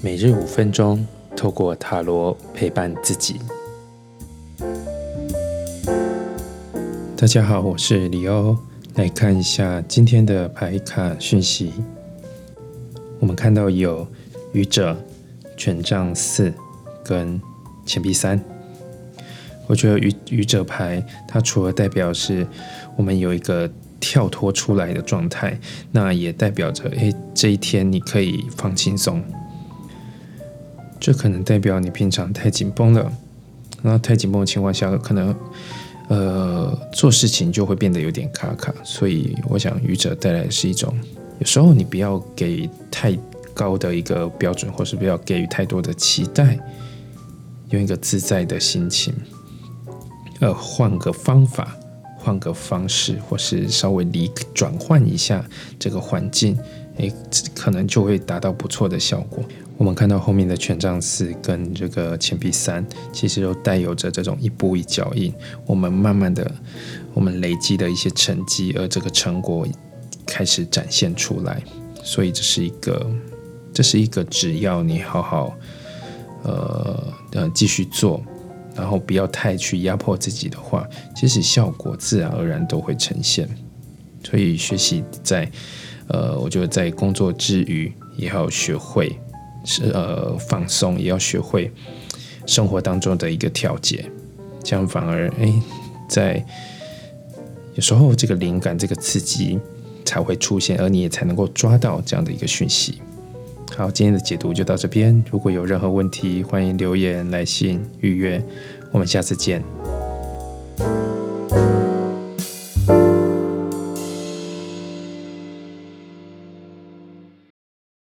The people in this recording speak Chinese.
每日五分钟，透过塔罗陪伴自己。大家好，我是李欧，来看一下今天的牌卡讯息。我们看到有愚者、权杖四跟钱币三。我觉得愚愚者牌，它除了代表是我们有一个跳脱出来的状态，那也代表着，诶，这一天你可以放轻松。这可能代表你平常太紧绷了，那太紧绷的情况下，可能呃做事情就会变得有点卡卡。所以我想愚者带来的是一种，有时候你不要给太高的一个标准，或是不要给予太多的期待，用一个自在的心情。呃，换个方法，换个方式，或是稍微离转换一下这个环境，诶，可能就会达到不错的效果。我们看到后面的权杖四跟这个钱币三，其实都带有着这种一步一脚印。我们慢慢的，我们累积的一些成绩，而这个成果开始展现出来。所以这是一个，这是一个只要你好好，呃呃继续做。然后不要太去压迫自己的话，其实效果自然而然都会呈现。所以学习在，呃，我觉得在工作之余也要学会是呃放松，也要学会生活当中的一个调节，这样反而哎，在有时候这个灵感、这个刺激才会出现，而你也才能够抓到这样的一个讯息。好，今天的解读就到这边。如果有任何问题，欢迎留言、来信、预约。我们下次见。